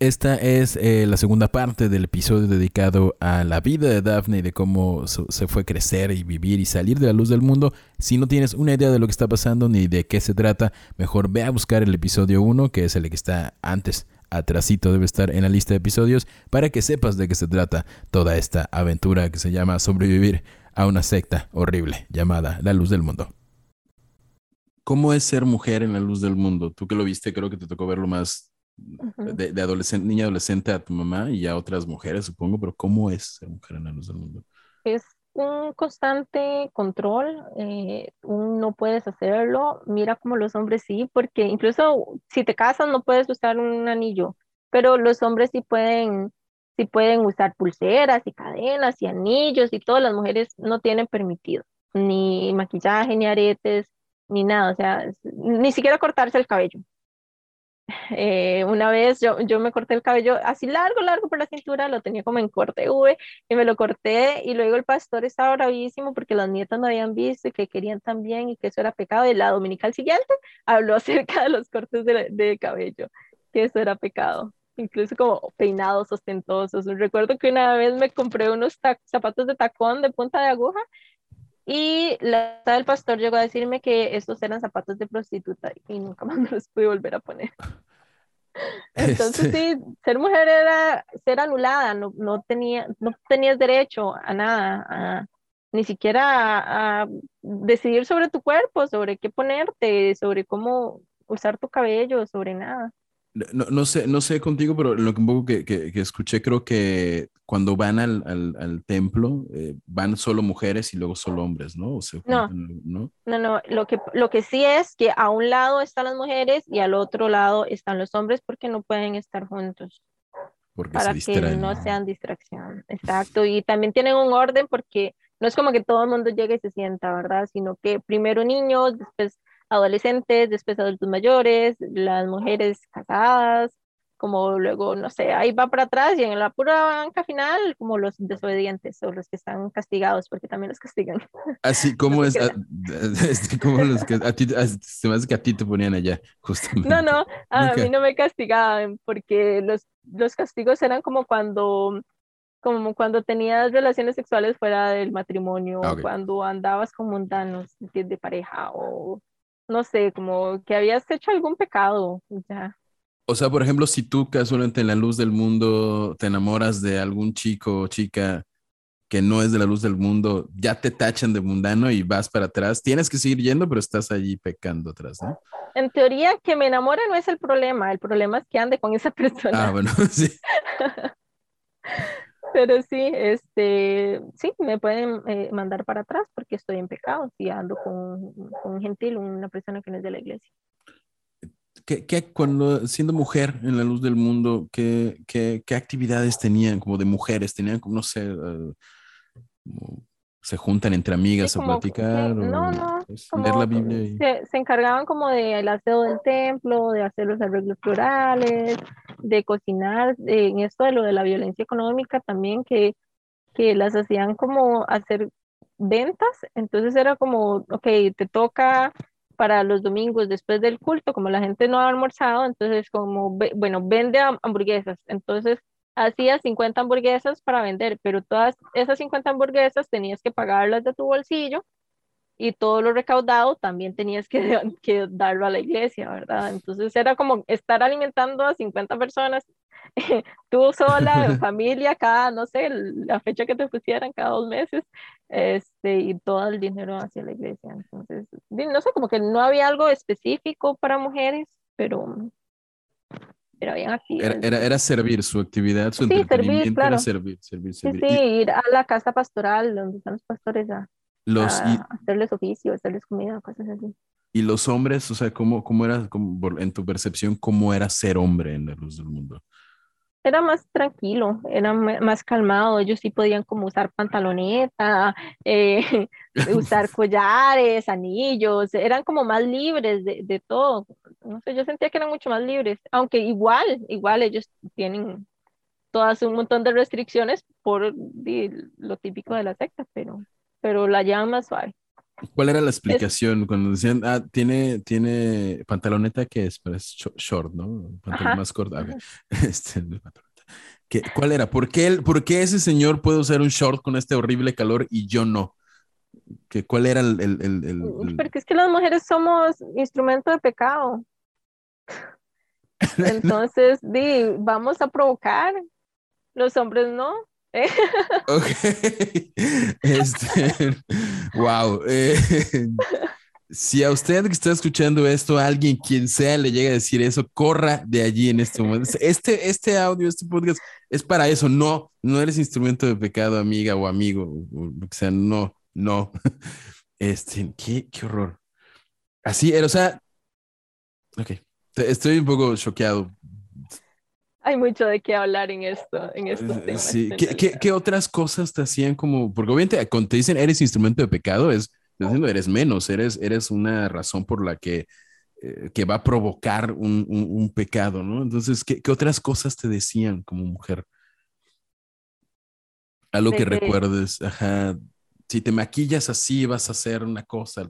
Esta es eh, la segunda parte del episodio dedicado a la vida de Daphne y de cómo se fue crecer y vivir y salir de la luz del mundo. Si no tienes una idea de lo que está pasando ni de qué se trata, mejor ve a buscar el episodio 1, que es el que está antes, atrasito debe estar en la lista de episodios, para que sepas de qué se trata toda esta aventura que se llama sobrevivir a una secta horrible llamada la luz del mundo. ¿Cómo es ser mujer en la luz del mundo? Tú que lo viste, creo que te tocó verlo más de, adolescente, niña adolescente a tu mamá y a otras mujeres, supongo, pero ¿cómo es ser mujer en la luz del mundo? Es un constante control, eh, no puedes hacerlo, mira como los hombres sí, porque incluso si te casas no puedes usar un anillo, pero los hombres sí pueden, sí pueden usar pulseras y cadenas y anillos y todas las mujeres no tienen permitido, ni maquillaje, ni aretes, ni nada, o sea, ni siquiera cortarse el cabello. Eh, una vez yo, yo me corté el cabello así largo, largo por la cintura, lo tenía como en corte V y me lo corté y luego el pastor estaba bravísimo porque las nietas no habían visto y que querían también y que eso era pecado y la dominical siguiente habló acerca de los cortes de, de cabello, que eso era pecado incluso como peinados ostentosos. Recuerdo que una vez me compré unos zapatos de tacón de punta de aguja y la el pastor llegó a decirme que estos eran zapatos de prostituta y nunca más me los pude volver a poner. Entonces este sí, ser mujer era ser anulada, no, no, tenía, no tenías derecho a nada, ni siquiera a, a, decidir sobre tu cuerpo, sobre qué ponerte, sobre cómo usar tu cabello, sobre nada. No, no, sé, no sé contigo, pero lo que un poco que, que, escuché, creo que cuando van al, al, al templo, eh, van solo mujeres y luego solo hombres, ¿no? O no, no, no, no, lo que, lo que sí es que a un lado están las mujeres y al otro lado están los hombres porque no pueden estar juntos. Porque para que no sean distracción, exacto. Y también tienen un orden porque no es como que todo el mundo llegue y se sienta, ¿verdad? Sino que primero niños, después adolescentes, después adultos mayores, las mujeres casadas, como luego, no sé, ahí va para atrás y en la pura banca final, como los desobedientes o los que están castigados, porque también los castigan. Así como es, como los que a ti, se me hace que a ti te ponían allá, justamente. No, no, a mí no me castigaban, porque los, los castigos eran como cuando como cuando tenías relaciones sexuales fuera del matrimonio, ah, cuando andabas con mundanos de pareja, o no sé, como que habías hecho algún pecado, ya. O sea, por ejemplo, si tú casualmente en la luz del mundo te enamoras de algún chico o chica que no es de la luz del mundo, ya te tachan de mundano y vas para atrás. Tienes que seguir yendo, pero estás allí pecando atrás, ¿no? En teoría, que me enamore no es el problema, el problema es que ande con esa persona. Ah, bueno, sí. Pero sí, este, sí, me pueden eh, mandar para atrás porque estoy en pecado si ando con, con, un gentil, una persona que no es de la iglesia. ¿Qué, qué, cuando siendo mujer en la luz del mundo, qué, qué, qué actividades tenían como de mujeres? ¿Tenían como, no sé, uh, se juntan entre amigas a platicar? no, no. leer la Biblia. Se, se, encargaban como del aseo del templo, de hacer los arreglos florales, de cocinar, en esto de lo de la violencia económica también, que, que las hacían como hacer ventas. Entonces era como, ok, te toca para los domingos después del culto, como la gente no ha almorzado, entonces como, bueno, vende hamburguesas. Entonces hacía 50 hamburguesas para vender, pero todas esas 50 hamburguesas tenías que pagarlas de tu bolsillo y todo lo recaudado también tenías que, que, darlo a la iglesia, ¿verdad? Entonces era como estar alimentando a 50 personas, tú sola, familia, cada, no sé, la fecha que te pusieran, cada dos meses, este, y todo el dinero hacia la iglesia. Entonces, no sé, como que no había algo específico para mujeres, pero era bien Era, era, servir, su actividad, su entretenimiento era servir, servir, servir. Sí, sí, ir a la casa pastoral donde están los pastores a, los, hacerles oficio, hacerles comida, cosas así. Y los hombres, o sea, ¿cómo, cómo era, en tu percepción, cómo era ser hombre en la luz del mundo? era más tranquilo, era más calmado, ellos sí podían como usar pantaloneta, eh, usar collares, anillos, eran como más libres de, de, todo, no sé, yo sentía que eran mucho más libres, aunque igual, igual ellos tienen todas un montón de restricciones por lo típico de la secta, pero, pero la llevan más suave. ¿Cuál era la explicación cuando decían, ah, tiene, tiene pantaloneta que es, pues, short, ¿no? Pantalón más corto. Este, ¿Qué, ¿Cuál era? ¿Por qué, ¿Por qué, ese señor puede usar un short con este horrible calor y yo no? ¿Qué, ¿Cuál era el, el, el, Porque es que las mujeres somos instrumento de pecado. Entonces, di, vamos a provocar, los hombres no. Ok. Este, wow. Eh, si a usted que está escuchando esto, alguien, quien sea, le llega a decir eso, corra de allí en este momento. Este, este audio, este podcast es para eso. No, no eres instrumento de pecado, amiga o amigo, o sea. No, no. Este, qué, qué horror. Así, o sea, ok. Estoy un poco choqueado hay mucho de qué hablar en esto, en estos eh, temas. Sí. ¿Qué, ¿Qué, qué, otras cosas te hacían como, porque obviamente cuando te dicen eres instrumento de pecado, es diciendo eres menos, eres, eres una razón por la que, eh, que va a provocar un, un, un pecado, ¿no? Entonces, ¿qué, ¿qué, otras cosas te decían como mujer? Algo que recuerdes, ajá, si te maquillas así vas a hacer una cosa.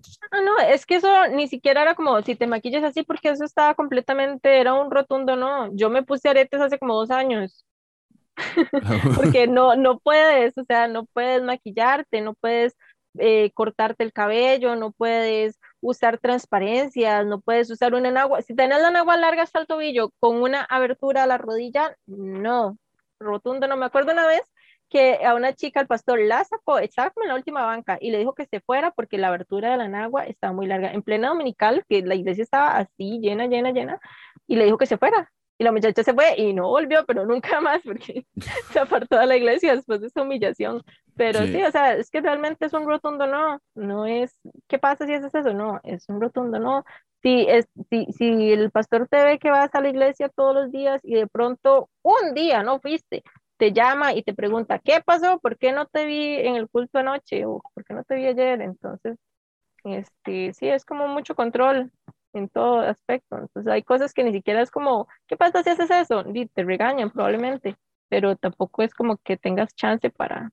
Es que eso ni siquiera era como si te maquillas así, porque eso estaba completamente, era un rotundo no. Yo me puse aretes hace como dos años. porque no, no puedes, o sea, no puedes maquillarte, no puedes eh, cortarte el cabello, no puedes usar transparencias, no puedes usar una enagua. Si tenés la enagua larga hasta el tobillo con una abertura a la rodilla, no. Rotundo, no me acuerdo una vez que a una chica el pastor la sacó, estaba como en la última banca y le dijo que se fuera porque la abertura de la nagua estaba muy larga. En plena dominical, que la iglesia estaba así, llena, llena, llena, y le dijo que se fuera. Y la muchacha se fue y no volvió, pero nunca más porque se apartó de la iglesia después de esa humillación. Pero sí. o sea, es que realmente es un rotundo no, no es, ¿qué pasa si haces eso? No, es un rotundo no. Si, es, si, si el pastor te ve que vas a la iglesia todos los días y de pronto un día no fuiste, te llama y te pregunta, ¿qué pasó? ¿Por qué no te vi en el culto anoche? ¿O por qué no te vi ayer? Entonces, este, sí, es como mucho control en todo aspecto. Entonces, hay cosas que ni siquiera es como, ¿qué pasa si haces eso? Y te regañan probablemente, pero tampoco es como que tengas chance para...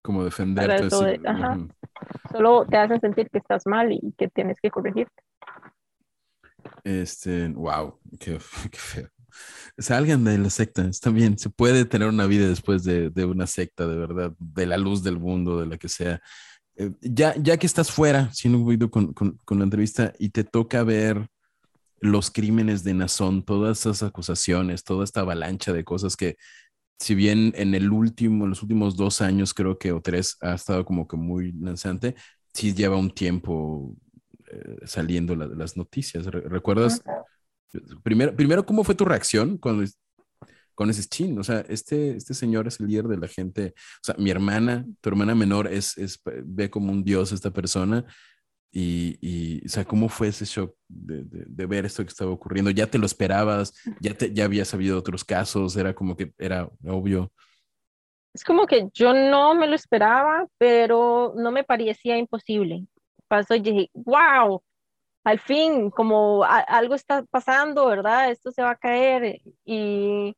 Como defenderte. Solo te hacen sentir que estás mal y que tienes que corregirte. Este, wow, qué, qué feo salgan de la secta, está bien, se puede tener una vida después de, de una secta, de verdad, de la luz del mundo, de la que sea. Eh, ya, ya que estás fuera, si no he con, con, con, la entrevista, y te toca ver los crímenes de Nazón, todas esas acusaciones, toda esta avalancha de cosas que, si bien en el último, en los últimos dos años, creo que o tres, ha estado como que muy lanzante, sí lleva un tiempo eh, saliendo las noticias. ¿Recuerdas? Primero, primero, ¿cómo fue tu reacción cuando con ese chin? O sea, este, este señor es el líder de la gente. O sea, mi hermana, tu hermana menor, es, es ve como un dios esta persona. Y, y, o sea, ¿cómo fue ese shock de, de, ver esto que estaba ocurriendo? ¿Ya te lo esperabas? ¿Ya, te, ¿Ya habías sabido otros casos? ¿Era como que era obvio? Es como que yo no me lo esperaba, pero no me parecía imposible. Pasó y dije, wow, al fin, como algo está pasando, ¿verdad? Esto se va a caer y,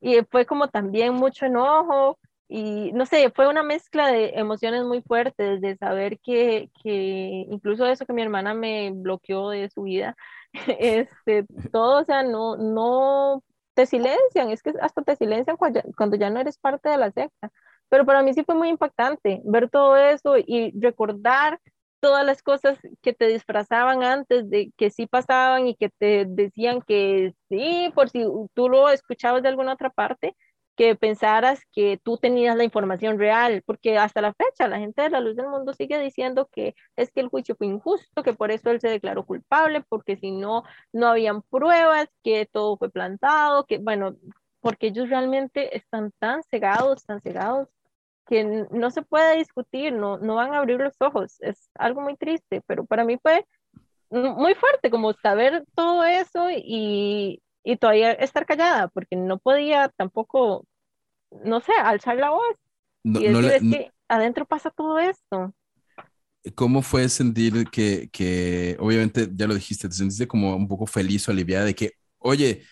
y fue como también mucho enojo y no sé, fue una mezcla de emociones muy fuertes, de saber que, que incluso eso que mi hermana me bloqueó de su vida, este, todo, o sea, no, no te silencian, es que hasta te silencian cuando ya, cuando ya no eres parte de la secta. Pero para mí sí fue muy impactante ver todo eso y recordar todas las cosas que te disfrazaban antes de que sí pasaban y que te decían que sí, por si tú lo escuchabas de alguna otra parte, que pensaras que tú tenías la información real, porque hasta la fecha la gente de la luz del mundo sigue diciendo que es que el juicio fue injusto, que por eso él se declaró culpable, porque si no, no habían pruebas, que todo fue plantado, que bueno, porque ellos realmente están tan cegados, tan cegados que no se puede discutir, no, no van a abrir los ojos. Es algo muy triste, pero para mí fue muy fuerte como saber todo eso y, y todavía estar callada, porque no podía tampoco, no sé, alzar la voz No- y no decir, le- es que adentro pasa todo esto. ¿Cómo fue sentir que, que, obviamente, ya lo dijiste, te sentiste como un poco feliz o aliviada de que, oye,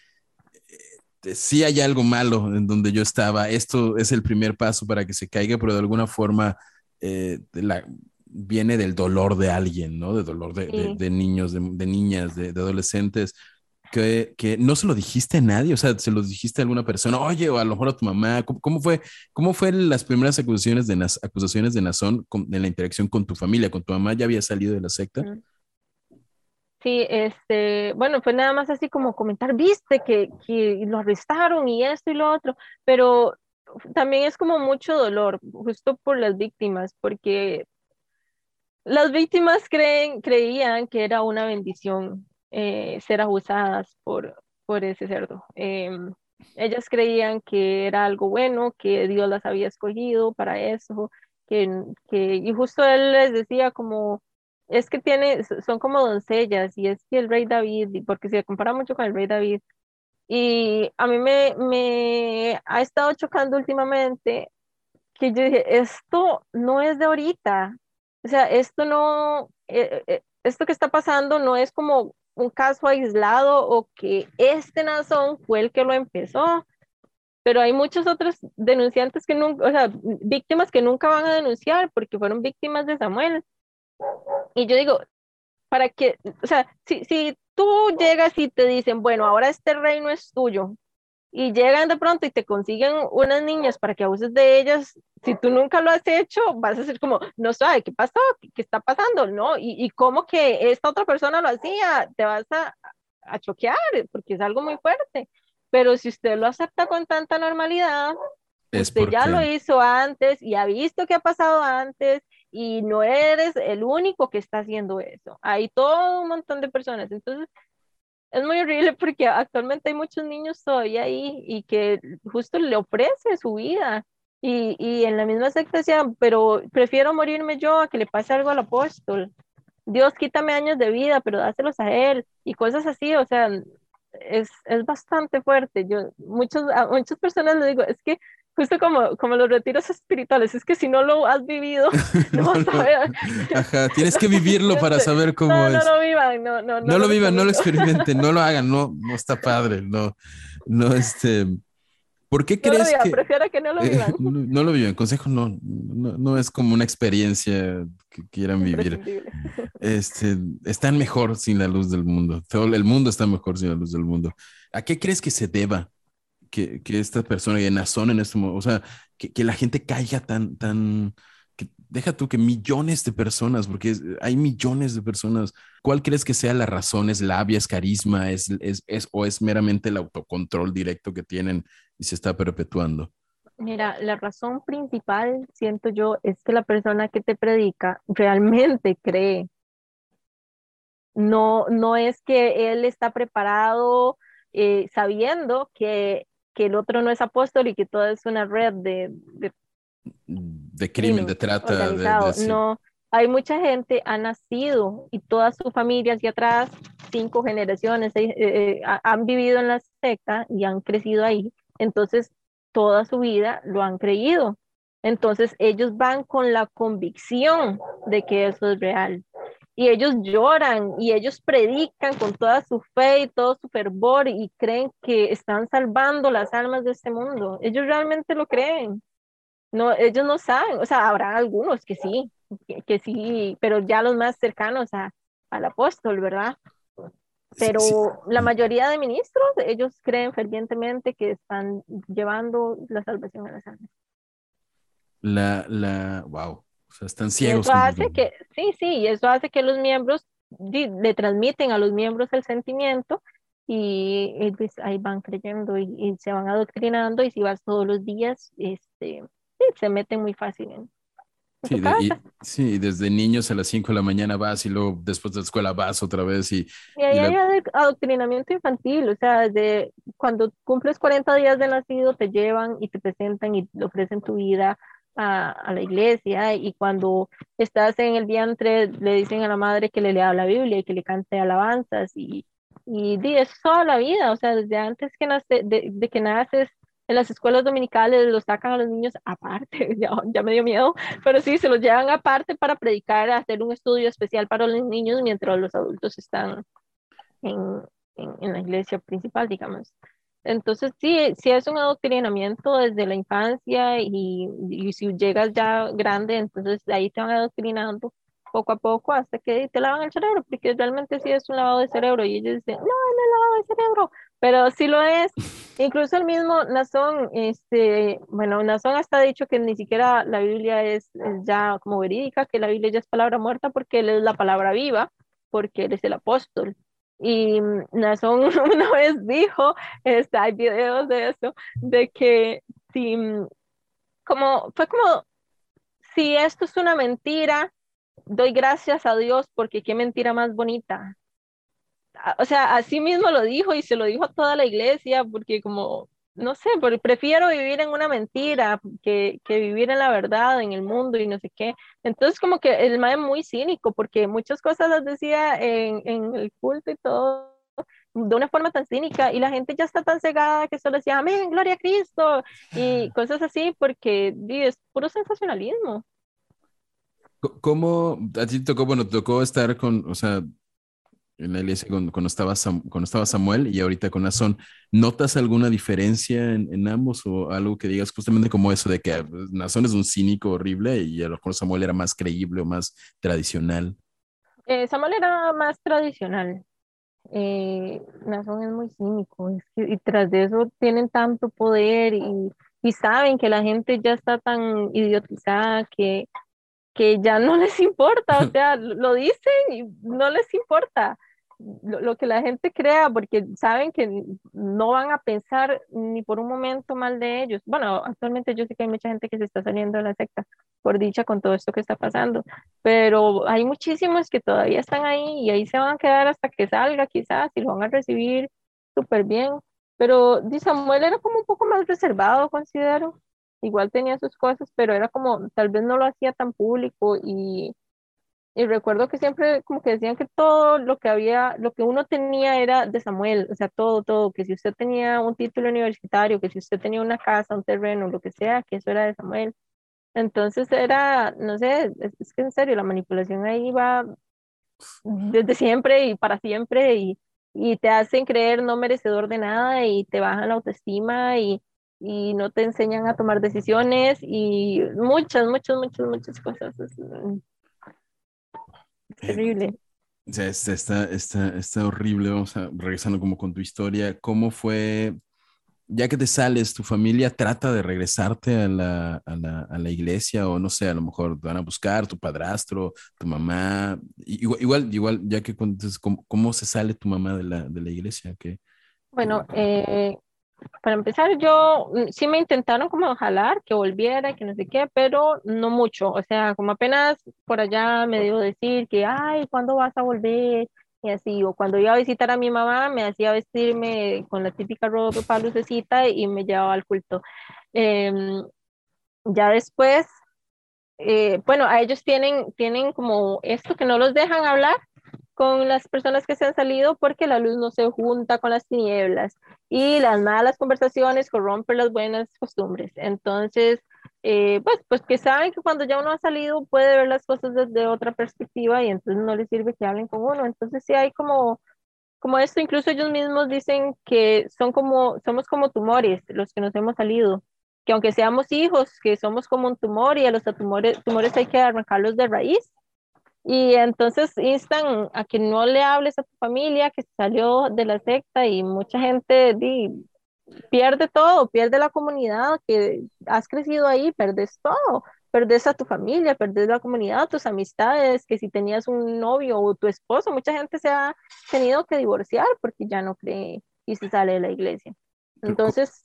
eh, sí hay algo malo en donde yo estaba, esto es el primer paso para que se caiga, pero de alguna forma eh, de la- viene del dolor de alguien, ¿no? De dolor de, de- Sí. de niños, de, de niñas, de, de adolescentes, que, que no se lo dijiste a nadie, o sea, se lo dijiste a alguna persona, oye, o a lo mejor a tu mamá, ¿cómo, cómo fue, cómo fue las primeras acusaciones de, acusaciones de Nazón con- en la interacción con tu familia, con tu mamá, ya había salido de la secta? Mm. Sí, este, bueno, fue nada más así como comentar, viste que, que lo arrestaron y esto y lo otro, pero también es como mucho dolor, justo por las víctimas, porque las víctimas creen, creían que era una bendición eh, ser abusadas por, por ese cerdo. Em, ellas creían que era algo bueno, que Dios las había escogido para eso, que, que, y justo él les decía como, es que tiene, son como doncellas, y es que el rey David, porque se compara mucho con el rey David, y a mí me, me ha estado chocando últimamente que yo dije, esto no es de ahorita, o sea, esto no, eh, eh, esto que está pasando no es como un caso aislado o que este Nazón fue el que lo empezó, pero hay muchos otros denunciantes que nunca, o sea, víctimas que nunca van a denunciar porque fueron víctimas de Samuel. Y yo digo, para que, o sea, si, si tú llegas y te dicen, bueno, ahora este reino es tuyo, y llegan de pronto y te consiguen unas niñas para que abuses de ellas, si tú nunca lo has hecho, vas a ser como, no sabe qué pasó, qué, qué está pasando, ¿no? Y, y cómo que esta otra persona lo hacía, te vas a, a choquear, porque es algo muy fuerte. Pero si usted lo acepta con tanta normalidad, Es usted ya lo hizo antes y ha visto que ha pasado antes y no eres el único que está haciendo eso. Hay todo un montón de personas. Entonces, es muy horrible porque actualmente hay muchos niños todavía ahí y que justo le ofrece su vida. Y, y en la misma secta decían, pero prefiero morirme yo a que le pase algo al apóstol. Dios, quítame años de vida, pero dáselos a él. Y cosas así, o sea, es, es bastante fuerte. Yo, muchos, a muchas personas les digo, es que justo como, como los retiros espirituales, es que si no lo has vivido, no, No, vas a no. ver. Ajá, tienes que vivirlo para saber cómo no, es. no lo vivan, no, no, No lo vivan, no lo experimenten, no lo hagan, no, no está padre, no, no, este, ¿por qué No lo crees vivan, que prefiero que no lo eh, vivan. no, no lo vivan? Consejo no, no, no es como una experiencia que quieran vivir. Este, están mejor sin la luz del mundo. Todo el mundo está mejor sin la luz del mundo. ¿A qué crees que se deba que, que esta persona, que Nazón en este momento, o sea, que, que la gente caiga tan, tan, que deja tú que millones de personas, porque hay millones de personas. ¿Cuál crees que sea la razón? ¿Es labia, es carisma, es, es, es- o es meramente el autocontrol directo que tienen y se está perpetuando? Mira, la razón principal, siento yo, es que la persona que te predica realmente cree. No, no es que él está preparado eh, sabiendo que, que el otro no es apóstol y que todo es una red de, de De crimen, de trata, de-. No, hay mucha gente, ha nacido y toda su familia hacia atrás, cinco generaciones, seis, eh, eh, ha- han vivido en la secta y han crecido ahí. Entonces, toda su vida lo han creído. Entonces, ellos van con la convicción de que eso es real. Y ellos lloran y ellos predican con toda su fe y todo su fervor y creen que están salvando las almas de este mundo. Ellos realmente lo creen. No, ellos no saben, o sea, habrá algunos que sí, que, que sí, pero ya los más cercanos a, al apóstol, ¿verdad? Pero Sí, sí. la mayoría de ministros, ellos creen fervientemente que están llevando la salvación a las almas. La, la, wow. Sea, están Y ciegos. eso hace que, sí, sí, y eso hace que los miembros le transmiten a los miembros el sentimiento y, ahí van creyendo y, y se van adoctrinando y si vas todos los días, este, se meten muy fácil en, Sí, de- y- sí, desde niños a las 5 de la mañana vas y luego después de la escuela vas otra vez y Y ahí y la- hay ado- adoctrinamiento infantil, o sea, desde cuando cumples 40 días de nacido te llevan y te presentan y te ofrecen tu vida a, a la iglesia y cuando estás en el vientre le dicen a la madre que le lea la Biblia y que le cante alabanzas y, Y es toda la vida, o sea, desde antes que nace, de, de que naces, en las escuelas dominicales los sacan a los niños aparte, ya, ya me dio miedo, pero sí, se los llevan aparte para predicar, hacer un estudio especial para los niños mientras los adultos están en, en, en la iglesia principal, digamos. Entonces, sí, sí es un adoctrinamiento desde la infancia y, y, si llegas ya grande, entonces ahí te van adoctrinando poco a poco hasta que te lavan el cerebro, porque realmente sí es un lavado de cerebro y ellos dicen, no, no es lavado de cerebro, pero sí lo es. Incluso el mismo Nazón, este, bueno, Nazón hasta ha dicho que ni siquiera la Biblia es, ya como verídica, que la Biblia ya es palabra muerta porque él es la palabra viva, porque él es el apóstol. Y Nazón una vez dijo, está, hay videos de eso, de que si, como, fue como, si esto es una mentira, doy gracias a Dios porque qué mentira más bonita. O sea, así mismo lo dijo y se lo dijo a toda la iglesia porque como, no sé, prefiero vivir en una mentira que, que vivir en la verdad, en el mundo y no sé qué. Entonces como que el mae es muy cínico porque muchas cosas las decía en, en el culto y todo de una forma tan cínica y la gente ya está tan cegada que solo decía, amén, gloria a Cristo y cosas así porque es puro sensacionalismo. ¿Cómo a ti tocó, bueno, tocó estar con, o sea, en la iglesia cuando, estaba, cuando estaba Samuel y ahorita con Nazón, ¿notas alguna diferencia en, ambos o algo que digas justamente como eso de que ah, pues, Nazón es un cínico horrible y a lo mejor Samuel era más creíble o más tradicional? Eh, Samuel era más tradicional. Eh, Nazón es muy cínico y tras de eso tienen tanto poder y, y saben que la gente ya está tan idiotizada que que ya no les importa, o sea, lo dicen y no les importa lo, que la gente crea, porque saben que no van a pensar ni por un momento mal de ellos. Bueno, actualmente yo sé que hay mucha gente que se está saliendo de la secta, por dicha con todo esto que está pasando, pero hay muchísimos que todavía están ahí y ahí se van a quedar hasta que salga quizás y lo van a recibir súper bien. Pero Samuel era como un poco más reservado, considero igual tenía sus cosas, pero era como, tal vez no lo hacía tan público y, y recuerdo que siempre como que decían que todo lo que había, lo que uno tenía era de Samuel, o sea, todo, todo, que si usted tenía un título universitario, que si usted tenía una casa, un terreno, lo que sea, que eso era de Samuel. Entonces era, no sé, es, que en serio, la manipulación ahí va desde siempre y para siempre y, y te hacen creer no merecedor de nada y te bajan la autoestima y, y no te enseñan a tomar decisiones y muchas, muchas, muchas, muchas cosas. Es, mm, terrible. O sea, está, está, está, horrible. Vamos a regresando como con tu historia. ¿Cómo fue, ya que te sales, tu familia trata de regresarte a la, a la, a la iglesia o no sé, a lo mejor te van a buscar tu padrastro, tu mamá? Igual, igual, igual ya que ¿cómo, ¿cómo, se sale tu mamá de la, de la iglesia? ¿Qué? Bueno, eh, para empezar, yo mm, sí me intentaron como jalar, que volviera, que no sé qué, pero no mucho. O sea, como apenas por allá me dio decir que, ay, ¿cuándo vas a volver? Y así, o cuando iba a visitar a mi mamá, me hacía vestirme con la típica ropa lucecita y me llevaba al culto. Em, ya después, eh, bueno, a ellos tienen, tienen como esto que no los dejan hablar, con las personas que se han salido porque la luz no se junta con las tinieblas y las malas conversaciones corrompen las buenas costumbres. Entonces, eh, pues, pues que saben que cuando ya uno ha salido puede ver las cosas desde otra perspectiva y entonces no les sirve que hablen con uno. Entonces sí hay como, como esto, incluso ellos mismos dicen que son como, somos como tumores los que nos hemos salido, que aunque seamos hijos, que somos como un tumor y a los tumores, tumores hay que arrancarlos de raíz y entonces instan a que no le hables a tu familia que salió de la secta y mucha gente pierde todo, pierde la comunidad, que has crecido ahí, perdes todo, perdes a tu familia, perdes la comunidad, tus amistades, que si tenías un novio o tu esposo, mucha gente se ha tenido que divorciar porque ya no cree y se sale de la iglesia. Entonces,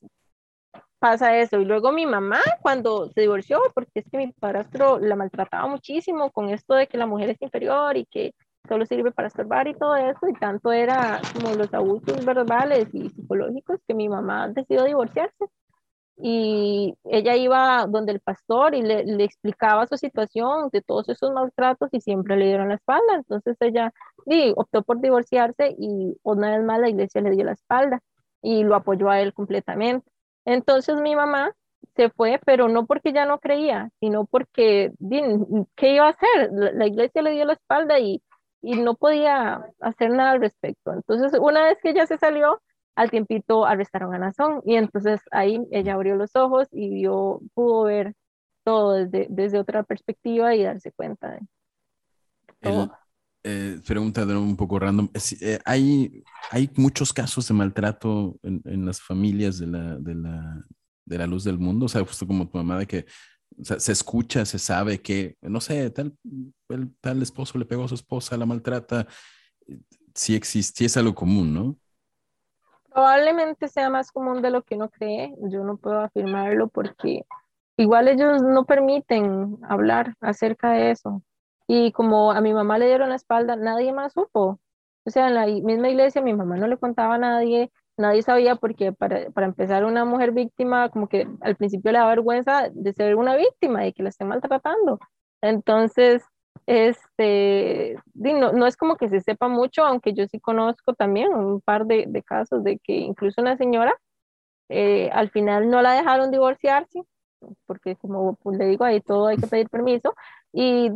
pasa eso. Y luego mi mamá, cuando se divorció, porque es que mi padrastro la maltrataba muchísimo con esto de que la mujer es inferior y que solo sirve para estorbar y todo eso, y tanto era como los abusos verbales y psicológicos que mi mamá decidió divorciarse. Y ella iba donde el pastor y le, le explicaba su situación de todos esos maltratos y siempre le dieron la espalda. Entonces ella y optó por divorciarse y una vez más la iglesia le dio la espalda y lo apoyó a él completamente. Entonces mi mamá se fue, pero no porque ya no creía, sino porque, ¿qué iba a hacer? La, iglesia le dio la espalda y, y no podía hacer nada al respecto. Entonces, una vez que ella se salió, al tiempito arrestaron a Nazón y entonces ahí ella abrió los ojos y vio, pudo ver todo desde, desde otra perspectiva y darse cuenta de todo. Eh, pregunta de un poco random. Eh, hay, hay muchos casos de maltrato en, en las familias de la, de, la, de la luz del mundo. O sea, justo como tu mamá, de que se escucha, se sabe que, no sé, tal, el, tal esposo le pegó a su esposa, la maltrata. Sí existe, es algo común, ¿no? Probablemente sea más común de lo que uno cree. Yo no puedo afirmarlo porque igual ellos no permiten hablar acerca de eso. Y como a mi mamá le dieron la espalda, nadie más supo. O sea, en la misma iglesia mi mamá no le contaba a nadie, nadie sabía porque para, para empezar una mujer víctima, como que al principio le da vergüenza de ser una víctima y que la estén maltratando. Entonces, este, no, no, es como que se sepa mucho, aunque yo sí conozco también un par de, de casos de que incluso una señora eh, al final no la dejaron divorciarse, porque como le digo, ahí todo hay que pedir permiso, y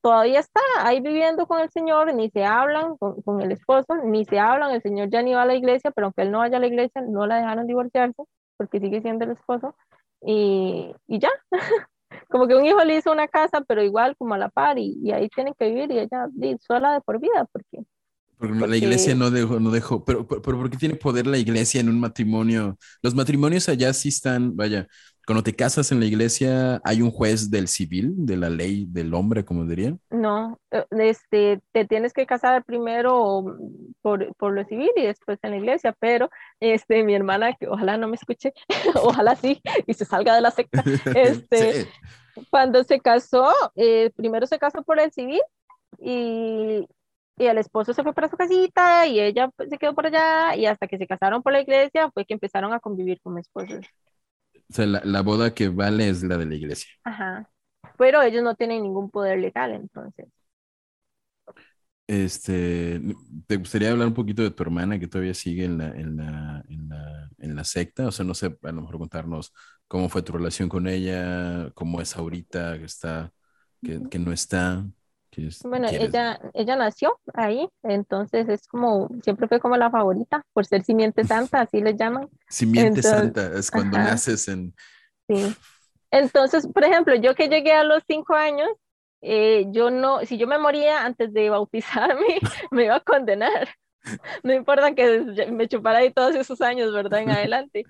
todavía está ahí viviendo con el Señor, ni se hablan con, con, el esposo, ni se hablan, el Señor ya ni va a la iglesia, pero aunque él no vaya a la iglesia, no la dejaron divorciarse, porque sigue siendo el esposo, y, y ya. como que un hijo le hizo una casa, pero igual como a la par, y, y ahí tienen que vivir y ella sola de por vida, porque... Porque, la iglesia no dejó, no dejó, pero, pero, pero ¿por qué tiene poder la iglesia en un matrimonio? Los matrimonios allá sí están, vaya, cuando te casas en la iglesia, ¿hay un juez del civil, de la ley del hombre, como dirían? No, eh, este, te tienes que casar primero por, por, lo civil y después en la iglesia, pero este, mi hermana, que ojalá no me escuche, ojalá sí, y se salga de la secta, este, cuando se casó, eh, primero se casó por el civil y, y el esposo se fue para su casita y ella pues, se quedó por allá y hasta que se casaron por la iglesia fue que empezaron a convivir como esposos. O sea, la, boda que vale es la de la iglesia. Ajá. Pero ellos no tienen ningún poder legal, entonces. Este, ¿te gustaría hablar un poquito de tu hermana que todavía sigue en la, en la, en la, en la secta? O sea, no sé, a lo mejor contarnos cómo fue tu relación con ella, cómo es ahorita, que está, que, que no está bueno, ella, ella nació ahí, entonces es como, siempre fue como la favorita, por ser simiente santa, así le llaman. Simiente santa, es cuando naces en... Sí. Entonces, por ejemplo, yo que llegué a los cinco años, eh, yo no, si yo me moría antes de bautizarme, me iba a condenar. No importa que me chupara ahí todos esos años, ¿verdad? En adelante.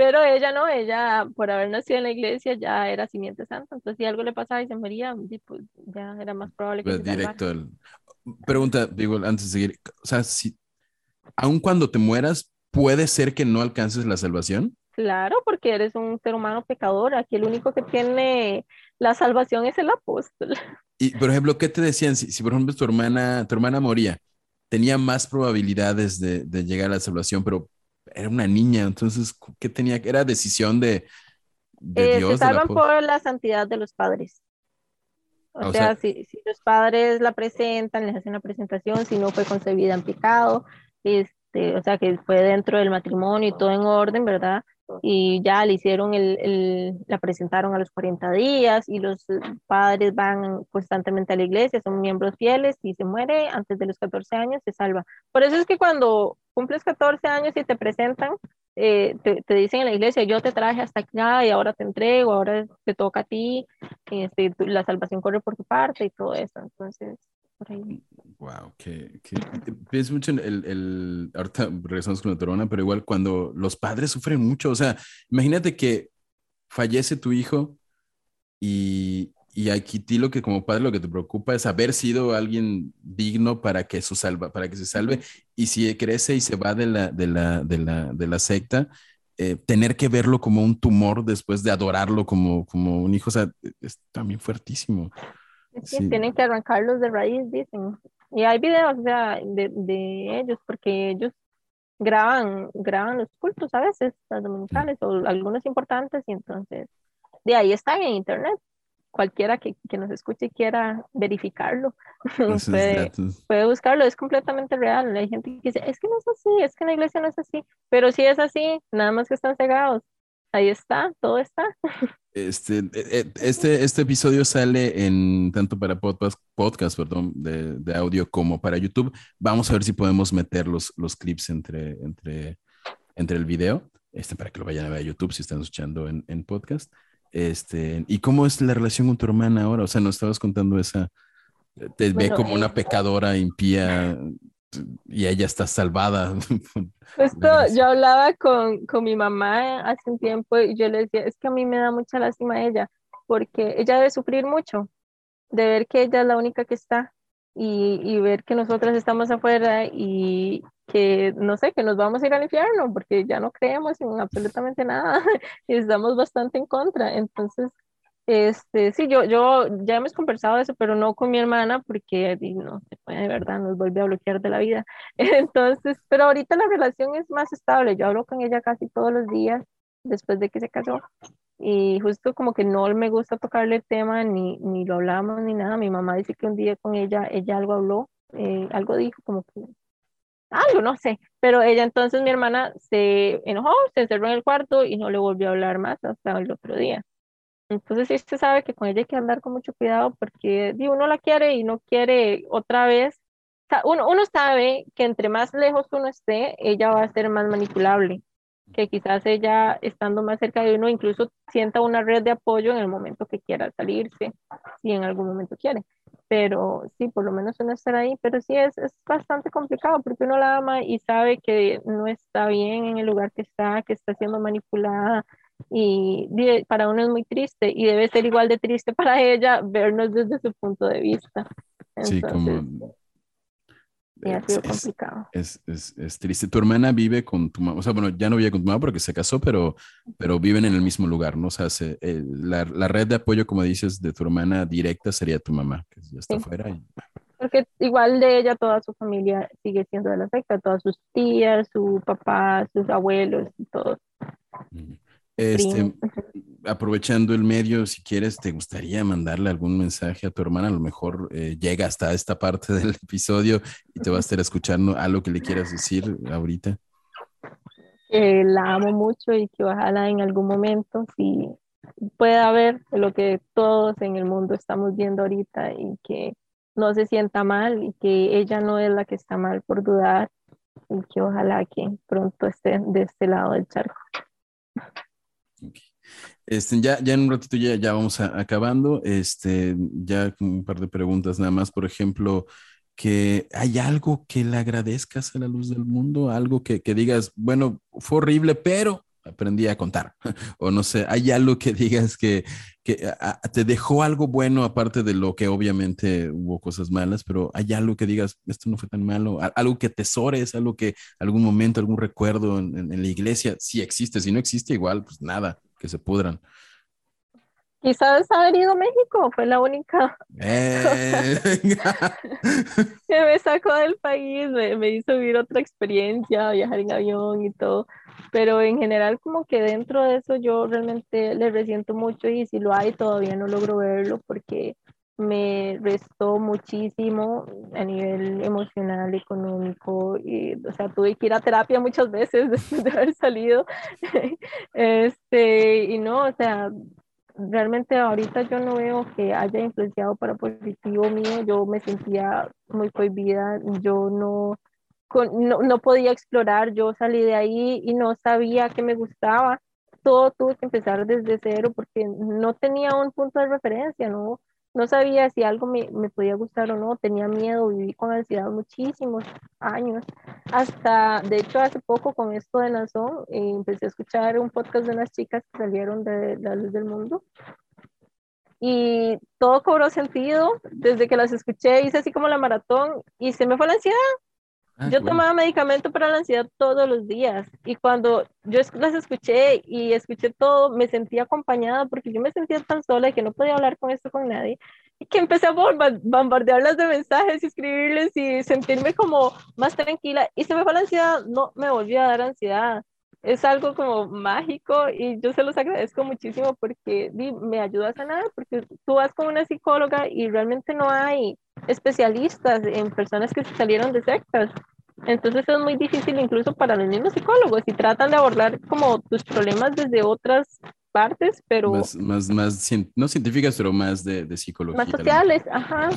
Pero ella no, ella por haber nacido en la iglesia ya era simiente santa, entonces si algo le pasaba y se moría, pues ya era más probable que... Pues directo. Pregunta, digo, antes de seguir, o sea, si, aun cuando te mueras, ¿puede ser que no alcances la salvación? Claro, porque eres un ser humano pecador, aquí el único que tiene la salvación es el apóstol. Y, por ejemplo, ¿qué te decían? Si, si por ejemplo tu hermana, tu hermana moría, tenía más probabilidades de, de llegar a la salvación, pero era una niña, entonces, ¿qué tenía? Era decisión de, de eh, Dios. Se salvan por la santidad de los padres. O, sea, si, si, los padres la presentan, les hacen la presentación, si no fue concebida en pecado, este, o sea, que fue dentro del matrimonio y todo en orden, ¿verdad? y ya le hicieron el, el, la presentaron a los 40 días y los padres van constantemente a la iglesia, son miembros fieles y se muere antes de los 14 años, se salva. Por eso es que cuando cumples 14 años y te presentan, eh, te, te, dicen en la iglesia, yo te traje hasta acá y ahora te entrego, ahora te toca a ti, este, la salvación corre por tu parte y todo eso. Entonces, Wow, que, pienso mucho en el, el, ahorita regresamos con la torona, pero igual cuando los padres sufren mucho, o sea, imagínate que fallece tu hijo y, y aquí ti lo que como padre lo que te preocupa es haber sido alguien digno para que, su salva, para que se salve y si crece y se va de la, de la, de la, de la secta, eh, tener que verlo como un tumor después de adorarlo como, como un hijo, o sea, es también fuertísimo. Sí, tienen que arrancarlos de raíz, dicen. Y hay videos o sea, de, de, ellos, porque ellos graban, graban los cultos a veces, las dominicales o algunos importantes, y entonces de ahí están en internet. Cualquiera que, que, nos escuche y quiera verificarlo puede, puede, buscarlo, es completamente real. Hay gente que dice, es que no es así, es que la iglesia no es así, pero sí es así, nada más que están cegados. Ahí está, todo está. Este, e, e, este, este episodio sale en tanto para podcast, podcast perdón, de, de, audio como para YouTube. Vamos a ver si podemos meter los, los clips entre, entre, entre el video, este, para que lo vayan a ver a YouTube si están escuchando en, en podcast. Este, ¿Y cómo es la relación con tu hermana ahora? O sea, nos estabas contando esa, te ve como una pecadora impía y ella está salvada. Justo yo hablaba con, con, mi mamá hace un tiempo y yo le decía, es que a mí me da mucha lástima a ella, porque ella debe sufrir mucho de ver que ella es la única que está y, y ver que nosotras estamos afuera y que, no sé, que nos vamos a ir al infierno porque ya no creemos en absolutamente nada y estamos bastante en contra. Entonces, este, sí, yo, yo ya hemos conversado eso, pero no con mi hermana porque no de verdad, nos vuelve a bloquear de la vida. Entonces, pero ahorita la relación es más estable. Yo hablo con ella casi todos los días después de que se casó y justo como que no me gusta tocarle el tema ni, ni lo hablamos ni nada. Mi mamá dice que un día con ella, ella algo habló, eh, algo dijo como que algo, no sé, pero ella entonces, mi hermana, se enojó, se encerró en el cuarto y no le volvió a hablar más hasta el otro día. Entonces sí se sabe que con ella hay que andar con mucho cuidado porque digo, uno la quiere y no quiere otra vez. uno, uno sabe que entre más lejos uno esté, ella va a ser más manipulable, que quizás ella estando más cerca de uno incluso sienta una red de apoyo en el momento que quiera salirse, si en algún momento quiere. Pero sí, por lo menos uno estar ahí, pero sí es, es bastante complicado porque uno la ama y sabe que no está bien en el lugar que está, que está siendo manipulada, y para uno es muy triste y debe ser igual de triste para ella vernos desde su punto de vista. sí, como... ha sido complicado. Es, es, es, triste. Tu hermana vive con tu mamá, o sea, bueno, ya no vive con tu mamá porque se casó, pero, pero viven en el mismo lugar, ¿no? O sea, eh, la, la, red de apoyo, como dices, de tu hermana directa sería tu mamá, que ya está afuera. Porque igual de ella, toda su familia sigue siendo de la secta, todas sus tías, su papá, sus abuelos y todos. Este, aprovechando el medio, si quieres, ¿te gustaría mandarle algún mensaje a tu hermana? A lo mejor eh, llega hasta esta parte del episodio y te va a estar escuchando algo que le quieras decir ahorita. Que la amo mucho y que ojalá en algún momento si pueda ver lo que todos en el mundo estamos viendo ahorita y que no se sienta mal y que ella no es la que está mal por dudar y que ojalá que pronto esté de este lado del charco. Este, ya, ya en un ratito ya, ya vamos acabando. Este, ya un par de preguntas nada más. Por ejemplo, que hay algo que le agradezcas a la luz del mundo, algo que, que digas, bueno, fue horrible, pero aprendí a contar. o no sé, hay algo que digas que, que te dejó algo bueno, aparte de lo que obviamente hubo cosas malas, pero hay algo que digas, esto no fue tan malo, algo que tesores, algo que algún momento, algún recuerdo en, en la iglesia, si existe, si no existe, igual, pues nada, que se pudran. Quizás haber ido a México fue la única eh. que me sacó del país, me, me, hizo vivir otra experiencia, viajar en avión y todo. Pero en general como que dentro de eso yo realmente le resiento mucho y si lo hay todavía no logro verlo porque me restó muchísimo a nivel emocional, económico, y, o sea, tuve que ir a terapia muchas veces después de haber salido, este, y no, o sea, realmente ahorita yo no veo que haya influenciado para positivo mío, yo me sentía muy cohibida, yo no, no, no podía explorar, yo salí de ahí y no sabía que me gustaba, todo tuve que empezar desde cero porque no tenía un punto de referencia, ¿no? No sabía si algo me, me, podía gustar o no, tenía miedo, viví con ansiedad muchísimos años, hasta, de hecho, hace poco con esto de Nazón, eh, empecé a escuchar un podcast de unas chicas que salieron de La Luz del Mundo, y todo cobró sentido, desde que las escuché, hice así como la maratón, y se me fue la ansiedad, Ah, yo tomaba medicamento para la ansiedad todos los días y cuando yo las escuché y escuché todo, me sentía acompañada porque yo me sentía tan sola y que no podía hablar con esto con nadie y que empecé a bombardearlas de mensajes y escribirles y sentirme como más tranquila y se me fue la ansiedad, no me volvió a dar ansiedad. Es algo como mágico y yo se los agradezco muchísimo porque me ayuda a sanar, porque tú vas con una psicóloga y realmente no hay especialistas en personas que salieron de sectas. Entonces es muy difícil incluso para los mismos psicólogos y tratan de abordar como tus problemas desde otras partes, pero... Más, más, más no científicas, pero más de, de psicología. Más sociales, ajá.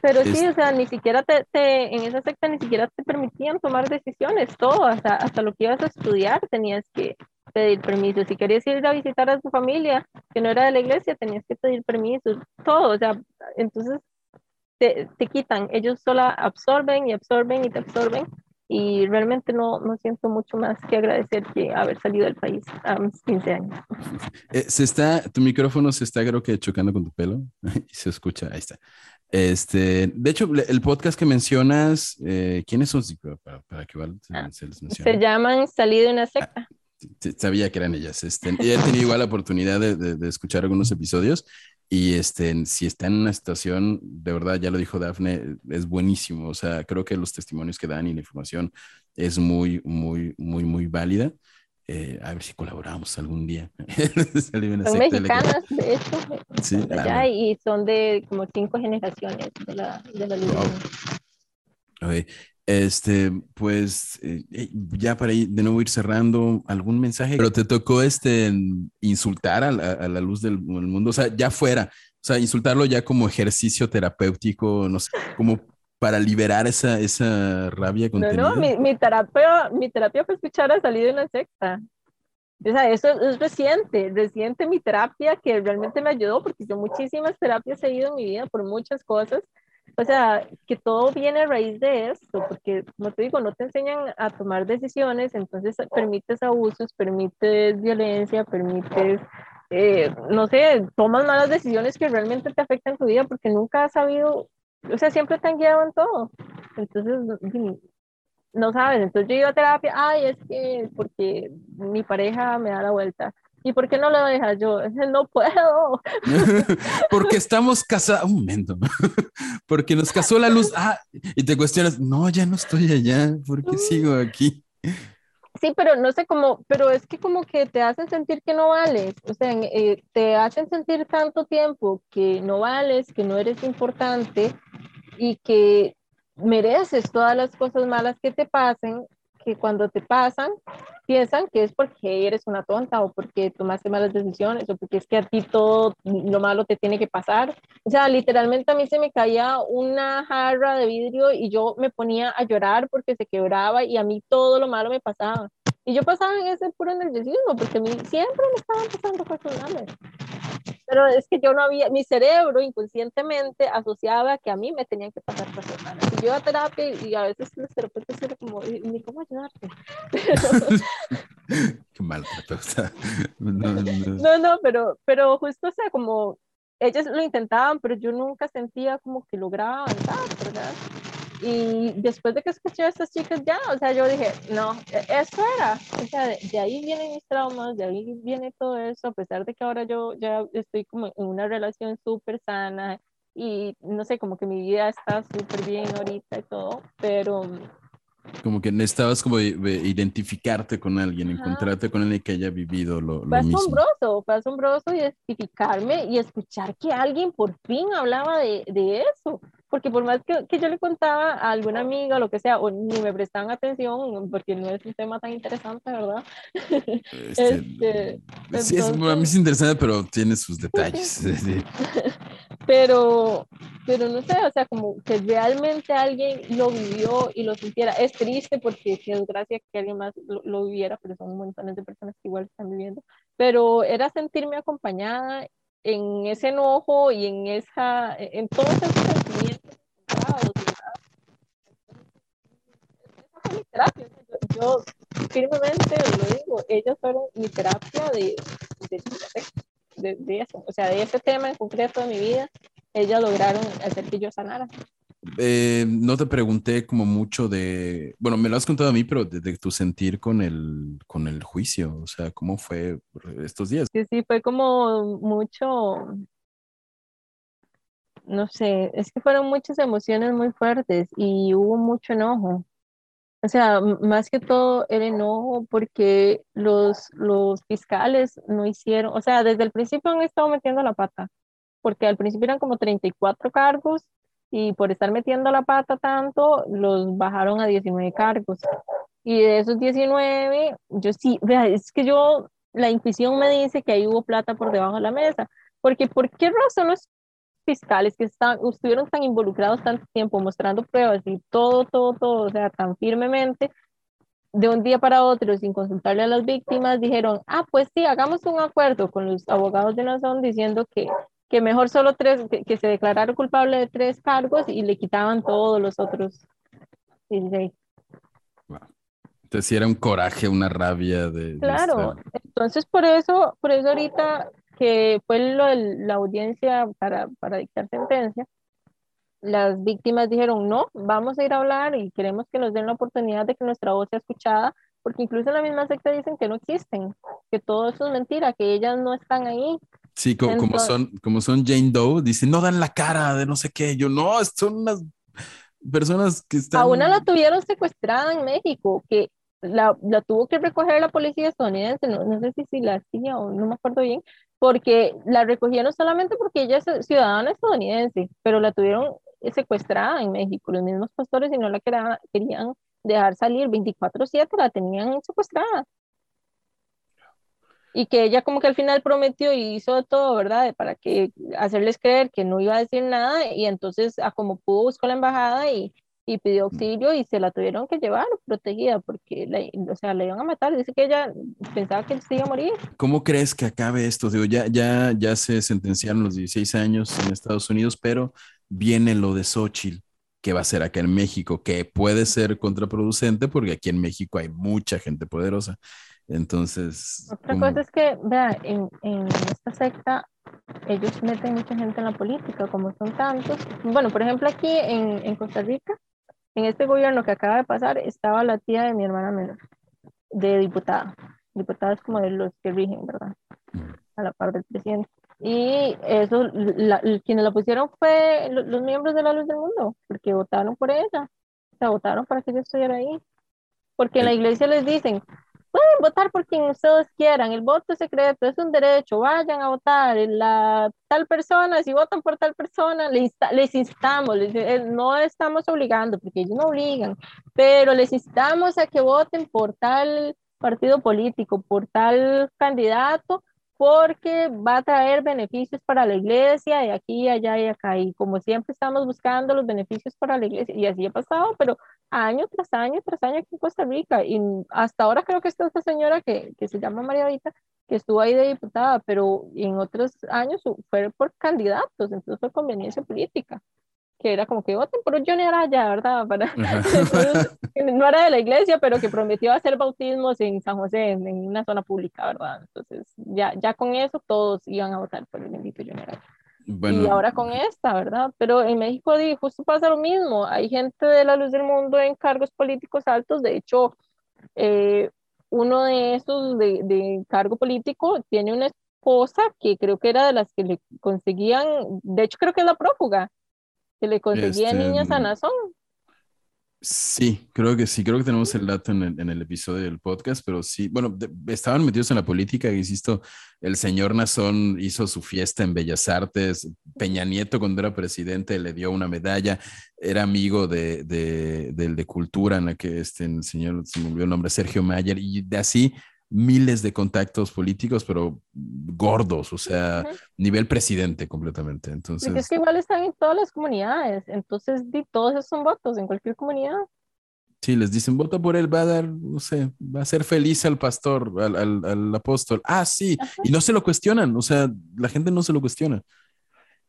Pero sí, o sea, ni siquiera te, te, en esa secta ni siquiera te permitían tomar decisiones, todo, hasta, hasta lo que ibas a estudiar tenías que pedir permiso. Si querías ir a visitar a tu familia, que no era de la iglesia, tenías que pedir permiso, todo, o sea, entonces te, te quitan, ellos solo absorben y absorben y te absorben y realmente no, no siento mucho más que agradecer que haber salido del país a mis 15 años. Eh, se está, tu micrófono se está creo que chocando con tu pelo y se escucha, ahí está. Este, de hecho, el podcast que mencionas, eh, ¿quiénes son? Para, para que ah, se, les mencione. Se llaman Salí de una secta. Ah, sabía que eran ellas. Este, he tenido igual la oportunidad de, de, de, escuchar algunos episodios y este, si está en una situación, de verdad, ya lo dijo Dafne, es buenísimo. O sea, creo que los testimonios que dan y la información es muy, muy, muy, muy válida. Eh, a ver si colaboramos algún día. son mexicanas, de hecho, sí, allá, y son de como cinco generaciones de la, de la wow. Este, pues eh, eh, ya para ir, de nuevo ir cerrando, algún mensaje, pero te tocó este insultar a la, luz del, mundo, o sea, ya fuera, o sea, insultarlo ya como ejercicio terapéutico, no sé, como para liberar esa, esa rabia contenida. No, no, mi, mi, terapia, mi terapia fue escuchar a salir de la secta. O sea, eso es reciente, reciente mi terapia que realmente me ayudó porque yo muchísimas terapias he ido en mi vida por muchas cosas o sea, que todo viene a raíz de esto, porque, como te digo, no te enseñan a tomar decisiones, entonces permites abusos, permites violencia, permites, eh, no sé, tomas malas decisiones que realmente te afectan tu vida porque nunca has sabido, o sea, siempre te han guiado en todo. Entonces, no sabes, entonces yo iba a terapia, ay, es que porque mi pareja me da la vuelta ¿Y por qué no lo dejas yo? No puedo. Porque estamos casados. Un momento. Porque nos casó la luz. Ah, y te cuestionas, no, ya no estoy allá. ¿Por qué sigo aquí? Sí, pero no sé cómo, pero es que como que te hacen sentir que no vales, o sea, eh, te hacen sentir tanto tiempo que no vales, que no eres importante y que mereces todas las cosas malas que te pasen que cuando te pasan, piensan que es porque eres una tonta o porque tomaste malas decisiones o porque es que a ti todo lo malo te tiene que pasar. O sea, literalmente a mí se me caía una jarra de vidrio y yo me ponía a llorar porque se quebraba y a mí todo lo malo me pasaba. Y yo pasaba en ese puro nerviosismo porque a mí siempre me estaban pasando cosas malas. Pero es que yo no había, mi cerebro inconscientemente asociaba que a mí me tenían que pasar cosas malas. Y yo iba a terapia y a veces los terapeutas eran como, ni cómo ayudarte. Qué mal terapeuta. No, no, pero, pero justo, o sea, como ellos lo intentaban, pero yo nunca sentía como que lograba avanzar, ¿verdad? Y después de que escuché a estas chicas ya, o sea, yo dije, no, e, eso era, o sea, de, ahí vienen mis traumas, de ahí viene todo eso, a pesar de que ahora yo ya estoy como en una relación súper sana y no sé, como que mi vida está súper bien ahorita y todo, pero... Como que necesitabas como identificarte con alguien, encontrarte con alguien que haya vivido lo, lo fue asombroso, fue asombroso identificarme y escuchar que alguien por fin hablaba de, de eso porque por más que, que, yo le contaba a alguna amiga o lo que sea, o ni me prestaban atención, porque no es un tema tan interesante, ¿verdad? Este, este, sí, es, a mí es interesante, pero tiene sus detalles. pero, pero no sé, o sea, como que realmente alguien lo vivió y lo sintiera. Es triste porque es desgracia que alguien más lo, lo viviera, pero son montones de personas que igual están viviendo. Pero era sentirme acompañada en ese enojo y en esa, en todos esos sentimientos mi terapia. Yo, firmemente lo digo, ellos fueron mi terapia de, de, de, eso, o sea, de ese tema en concreto de mi vida, ellos lograron hacer que yo sanara. Eh, no te pregunté como mucho de, bueno, me lo has contado a mí, pero de, tu sentir con el, con el juicio, o sea, ¿cómo fue estos días? Sí, sí, fue como mucho, no sé, es que fueron muchas emociones muy fuertes y hubo mucho enojo. O sea, más que todo el enojo porque los, los fiscales no hicieron, o sea, desde el principio han estado metiendo la pata, porque al principio eran como 34 cargos y por estar metiendo la pata tanto, los bajaron a 19 cargos. Y de esos 19, yo sí, vea, es que yo, la intuición me dice que ahí hubo plata por debajo de la mesa, porque ¿por qué razón los fiscales que están, estuvieron tan involucrados tanto tiempo mostrando pruebas y todo, todo, todo, o sea, tan firmemente, de un día para otro, sin consultarle a las víctimas, dijeron, ah, pues sí, hagamos un acuerdo con los abogados de Nazón diciendo que, que mejor solo tres, que, se declararon culpable de tres cargos y le quitaban todos los otros 16. Entonces sí era un coraje, una rabia de... Claro, entonces por eso, por eso ahorita que fue lo de la audiencia para, para dictar sentencia, las víctimas dijeron, no, vamos a ir a hablar y queremos que nos den la oportunidad de que nuestra voz sea escuchada, porque incluso en la misma secta dicen que no existen, que todo eso es mentira, que ellas no están ahí. Sí, como, son, como son Jane Doe, dicen, no dan la cara de no sé qué. Yo, no, son unas personas que están... A una la tuvieron secuestrada en México, que la, la tuvo que recoger la policía estadounidense, no, no sé si, si la hacía o no me acuerdo bien, porque la recogieron solamente porque ella es ciudadana estadounidense, pero la tuvieron secuestrada en México, los mismos pastores y no la querían dejar salir 24/7, la tenían secuestrada. Y que ella como que al final prometió y hizo todo, ¿verdad? Para que hacerles creer que no iba a decir nada y entonces a como pudo buscó la embajada y, y pidió auxilio y se la tuvieron que llevar protegida porque la, o sea, la iban a matar. Dice que ella pensaba que se iba a morir. ¿Cómo crees que acabe esto? Digo, ya, ya, ya se sentenciaron los 16 años en Estados Unidos, pero viene lo de Xochitl que va a ser acá en México, que puede ser contraproducente porque aquí en México hay mucha gente poderosa. Entonces... Otra cosa es que, vea, en, en esta secta ellos meten mucha gente en la política, como son tantos. Bueno, por ejemplo, aquí en, en Costa Rica, en este gobierno que acaba de pasar estaba la tía de mi hermana menor, de diputada. Diputada es como de los que rigen, ¿verdad? A la par del presidente. Y eso, quienes la pusieron fue los, miembros de la Luz del Mundo, porque votaron por ella. O sea, votaron para que ella estuviera ahí. Porque en la iglesia les dicen, pueden votar por quien ustedes quieran, el voto secreto es un derecho, vayan a votar, la tal persona, si votan por tal persona, les, les instamos, eh, no estamos obligando, porque ellos no obligan, pero les instamos a que voten por tal partido político, por tal candidato, porque va a traer beneficios para la iglesia y aquí, allá y acá. Y como siempre estamos buscando los beneficios para la iglesia, y así ha pasado, pero año tras año tras año aquí en Costa Rica. Y hasta ahora creo que está esta señora que, que se llama María Vita, que estuvo ahí de diputada, pero en otros años fue por candidatos, entonces fue conveniencia política que era como que voten por un Johnny Araya, ¿verdad? Para, no era de la iglesia, pero que prometió hacer bautismos en San José, en, una zona pública, ¿verdad? Entonces, ya, ya con eso todos iban a votar por el bendito Johnny Araya. Y ahora con esta, ¿verdad? Pero en México justo pasa lo mismo. Hay gente de la luz del mundo en cargos políticos altos. De hecho, eh, uno de esos de, de cargo político tiene una esposa que creo que era de las que le conseguían, de hecho creo que es la prófuga, que le conseguía este, niños a Nazón. Sí, creo que sí, creo que tenemos el dato en el, episodio del podcast, pero sí, bueno, estaban metidos en la política, insisto, el señor Nazón hizo su fiesta en Bellas Artes, Peña Nieto cuando era presidente le dio una medalla, era amigo de, de, del de Cultura, en la que este señor, se me el nombre, Sergio Mayer, y de así miles de contactos políticos, pero gordos, o sea, nivel presidente completamente. Entonces, es que igual están en todas las comunidades, entonces todos esos son votos en cualquier comunidad. Sí, les dicen, vota por él, va a dar, no sé, va a ser feliz al pastor, al, al, al apóstol. Ah, sí, y no se lo cuestionan, o sea, la gente no se lo cuestiona.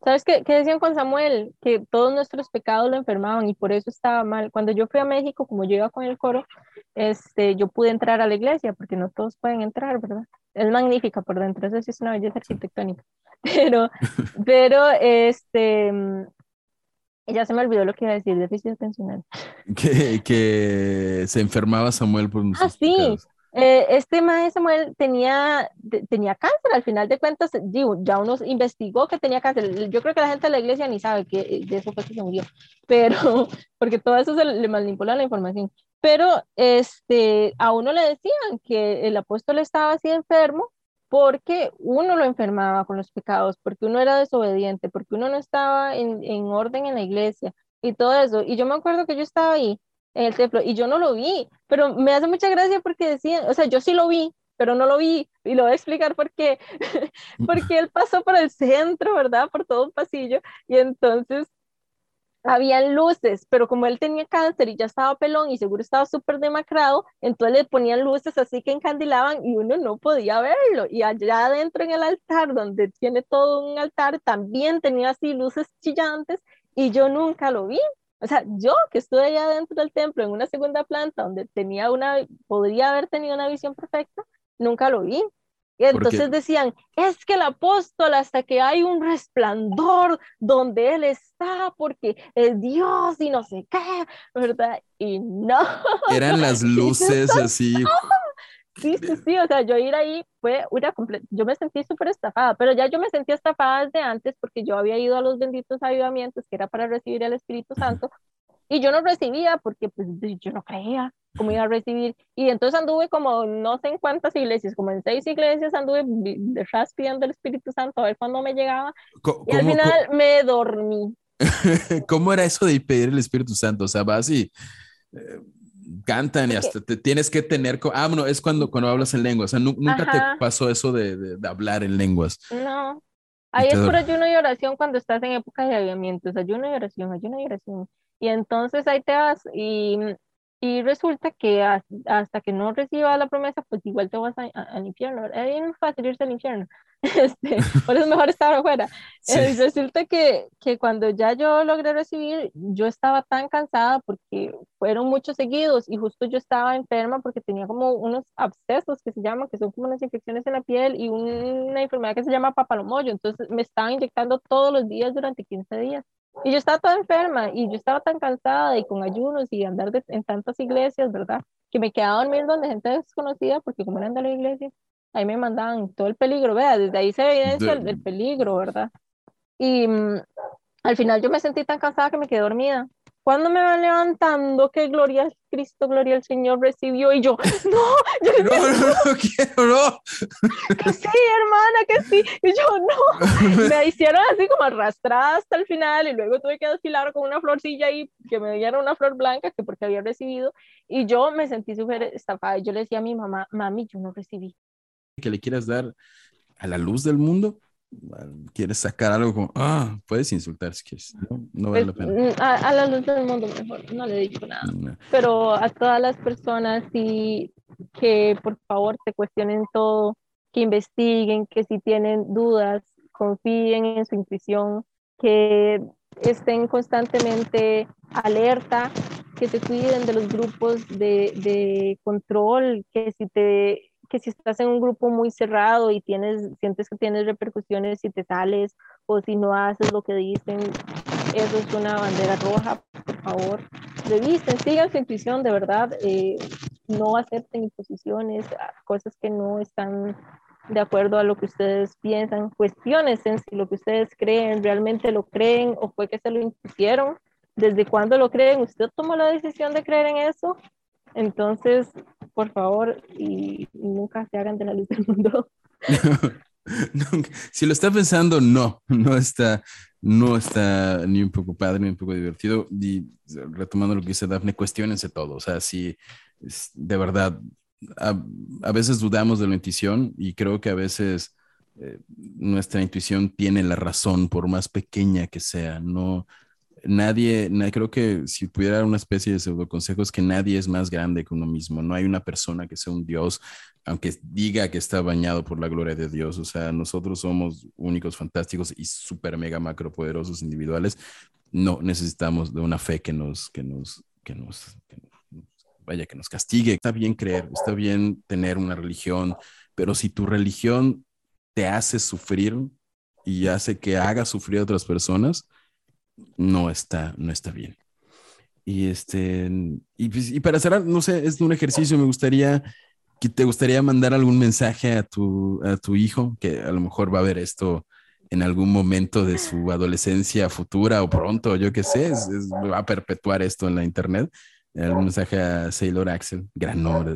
¿Sabes qué, qué, decían con Samuel? Que todos nuestros pecados lo enfermaban y por eso estaba mal. Cuando yo fui a México, como yo iba con el coro, este, yo pude entrar a la iglesia, porque no todos pueden entrar, ¿verdad? Es magnífica por dentro, eso sí es una belleza arquitectónica. Pero, pero, este, ya se me olvidó lo que iba a decir, déficit atencional. Que, que se enfermaba Samuel por Ah, sí, Eh, este maestro Samuel tenía, tenía cáncer, al final de cuentas, ya uno investigó que tenía cáncer. Yo creo que la gente de la iglesia ni sabe que de eso fue que se murió, pero porque todo eso se le manipula la información. Pero este, a uno le decían que el apóstol estaba así enfermo porque uno lo enfermaba con los pecados, porque uno era desobediente, porque uno no estaba en, en orden en la iglesia y todo eso. Y yo me acuerdo que yo estaba ahí en el templo y yo no lo vi, pero me hace mucha gracia porque decían, o sea, yo sí lo vi, pero no lo vi y lo voy a explicar por qué, porque él pasó por el centro, ¿verdad? Por todo un pasillo y entonces habían luces, pero como él tenía cáncer y ya estaba pelón y seguro estaba súper demacrado, entonces le ponían luces así que encandilaban y uno no podía verlo. Y allá adentro en el altar, donde tiene todo un altar, también tenía así luces chillantes y yo nunca lo vi. O sea, yo que estuve allá dentro del templo en una segunda planta donde tenía una, podría haber tenido una visión perfecta, nunca lo vi. Y entonces decían, es que el apóstol hasta que hay un resplandor donde él está porque es Dios y no sé qué, ¿verdad? Y no. Eran las luces así. Sí, sí, sí, o sea, yo ir ahí fue una completa, yo me sentí súper estafada, pero ya yo me sentí estafada desde antes porque yo había ido a los benditos avivamientos que era para recibir el Espíritu Santo y yo no recibía porque pues yo no creía cómo iba a recibir y entonces anduve como no sé en cuántas iglesias, como en seis iglesias anduve detrás pidiendo el Espíritu Santo a ver cuándo me llegaba y al final me dormí. ¿Cómo era eso de pedir el Espíritu Santo? O sea, vas y... Eh, cantan y hasta te tienes que tener. Ah, bueno, es cuando, cuando hablas en lenguas. O sea, nunca te pasó eso de, de, hablar en lenguas. No. Ahí es por ayuno y oración cuando estás en época de avivamientos. Ayuno y oración, ayuno y oración. Y entonces ahí te vas y, y resulta que hasta que no recibas la promesa, pues igual te vas al infierno. Es bien fácil irse al infierno. Este, por eso es mejor estar afuera. Eh, resulta que, que cuando ya yo logré recibir, yo estaba tan cansada porque fueron muchos seguidos y justo yo estaba enferma porque tenía como unos abscesos que se llaman, que son como unas infecciones en la piel y una enfermedad que se llama papalomoyo. Entonces me estaban inyectando todos los días durante 15 días. Y yo estaba toda enferma y yo estaba tan cansada y con ayunos y andar en tantas iglesias, ¿verdad? Que me quedaba dormiendo donde gente desconocida porque como eran de la iglesia, ahí me mandaban todo el peligro, vea, desde ahí se evidencia el, peligro, ¿verdad? Y mm, al final yo me sentí tan cansada que me quedé dormida. Cuando me van levantando, que gloria al Cristo, gloria al Señor recibió, y yo, no, yo no, no, no, quiero, no. Que sí, hermana, que sí, y yo, no. Me hicieron así como arrastrada hasta el final, y luego tuve que desfilar con una florcilla ahí, que me dieron una flor blanca, que porque había recibido, y yo me sentí súper estafada. Yo le decía a mi mamá, mami, yo no recibí que le quieras dar a la luz del mundo, quieres sacar algo como, ah, puedes insultar si quieres, no, vale la pena. Pues, mm, a, la luz del mundo mejor, no le digo nada. Pero a todas las personas sí que por favor se cuestionen todo, que investiguen, que si tienen dudas, confíen en su intuición, que estén constantemente alerta, que se cuiden de los grupos de, de control, que si te que si estás en un grupo muy cerrado y tienes, sientes que tienes repercusiones si te sales o si no haces lo que dicen, eso es una bandera roja, por favor. Revisen, sigan su intuición, de verdad, eh, no acepten imposiciones, cosas que no están de acuerdo a lo que ustedes piensan, cuestiones en si lo que ustedes creen realmente lo creen o fue que se lo impusieron, desde cuándo lo creen, usted tomó la decisión de creer en eso, entonces por favor, y, nunca se hagan de la luz del mundo. si lo está pensando, no, no está, no está ni un poco padre, ni un poco divertido. Y retomando lo que dice Dafne, cuestionense todo. O sea, si de verdad, a, veces dudamos de la intuición y creo que a veces eh, nuestra intuición tiene la razón, por más pequeña que sea. No, nadie, creo que si pudiera una especie de pseudo consejos, que nadie es más grande que uno mismo. No hay una persona que sea un Dios, aunque diga que está bañado por la gloria de Dios. O sea, nosotros somos únicos, fantásticos y súper mega macro poderosos individuales. No necesitamos de una fe que nos, que nos, que nos, vaya, que nos castigue. Está bien creer, está bien tener una religión, pero si tu religión te hace sufrir y hace que haga sufrir a otras personas, no está, no está bien. Y este, y, pues, y para cerrar, no sé, es un ejercicio, me gustaría ¿Te gustaría mandar algún mensaje a tu, a tu hijo que a lo mejor va a ver esto en algún momento de su adolescencia futura o pronto, yo qué sé, va a perpetuar esto en la internet? Algún mensaje a Sailor Axel, gran nombre.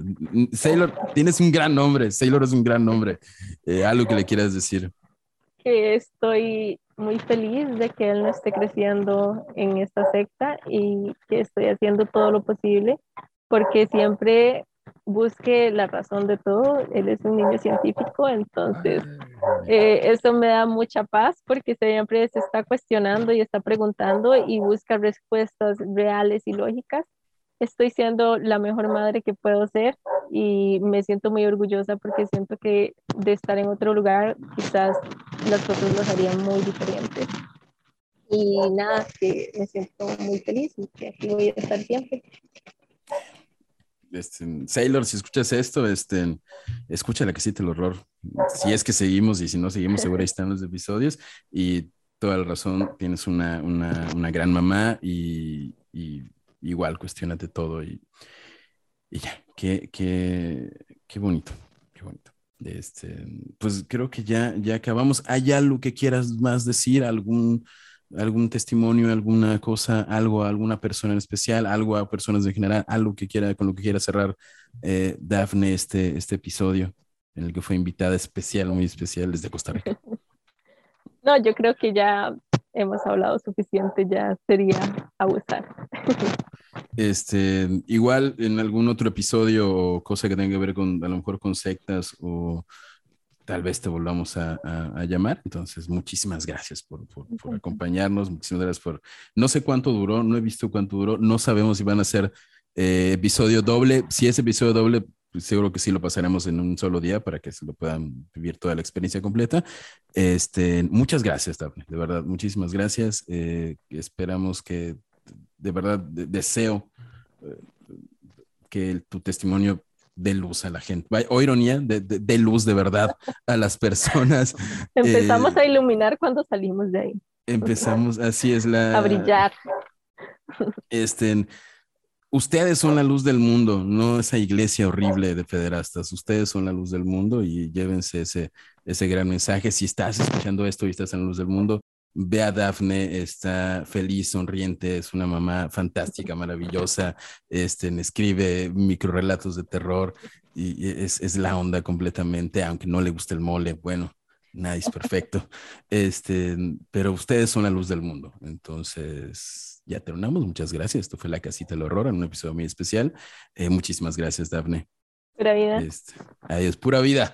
Sailor, tienes un gran nombre, Sailor es un gran nombre. Eh, algo que le quieras decir. Que estoy muy feliz de que él no esté creciendo en esta secta y que estoy haciendo todo lo posible porque siempre busque la razón de todo. Él es un niño científico, entonces eh, eso me da mucha paz porque siempre se está cuestionando y está preguntando y busca respuestas reales y lógicas. Estoy siendo la mejor madre que puedo ser y me siento muy orgullosa porque siento que de estar en otro lugar quizás las cosas las harían muy diferentes. Y nada, que me siento muy feliz y que aquí voy a estar siempre. Este, Sailor, si escuchas esto, este, escucha la casita del horror. Si es que seguimos y si no seguimos, seguro ahí están los episodios. Y toda la razón, tienes una, una, una gran mamá y, y, igual, cuestionate todo y, y ya, qué, qué, qué bonito, qué bonito. Este, pues creo que ya, ya acabamos. ¿Hay algo que quieras más decir? ¿Algún algún testimonio, alguna cosa, algo a alguna persona en especial, algo a personas en general, algo que quiera, con lo que quiera cerrar eh, Dafne este, este episodio en el que fue invitada especial, muy especial desde Costa Rica. No, yo creo que ya hemos hablado suficiente, ya sería abusar. Este, igual en algún otro episodio o cosa que tenga que ver con, a lo mejor con sectas o tal vez te volvamos a, llamar. Entonces, muchísimas gracias por, acompañarnos, muchísimas gracias por... No sé cuánto duró, no he visto cuánto duró, no sabemos si van a ser eh, episodio doble. Si es episodio doble, pues, seguro que sí lo pasaremos en un solo día para que se lo puedan vivir toda la experiencia completa. Este, muchas gracias, Daphne, de verdad, muchísimas gracias. Eh, esperamos que, de verdad, deseo eh, que tu testimonio de luz a la gente. O ironía, de, de, luz de verdad a las personas. Empezamos eh, a iluminar cuando salimos de ahí. Empezamos, así es la... A brillar. Este, ustedes son la luz del mundo, no esa iglesia horrible de pederastas. Ustedes son la luz del mundo y llévense ese, ese gran mensaje. Si estás escuchando esto y estás en la luz del mundo, Ve a Dafne, está feliz, sonriente, es una mamá fantástica, maravillosa, este, escribe microrelatos de terror y es, es, la onda completamente, aunque no le guste el mole, bueno, es perfecto, este, pero ustedes son la luz del mundo. Entonces, ya terminamos, muchas gracias. Esto fue La Casita del Horror, en un episodio muy especial. Eh, muchísimas gracias, Dafne. Pura vida. Este, adiós, pura vida.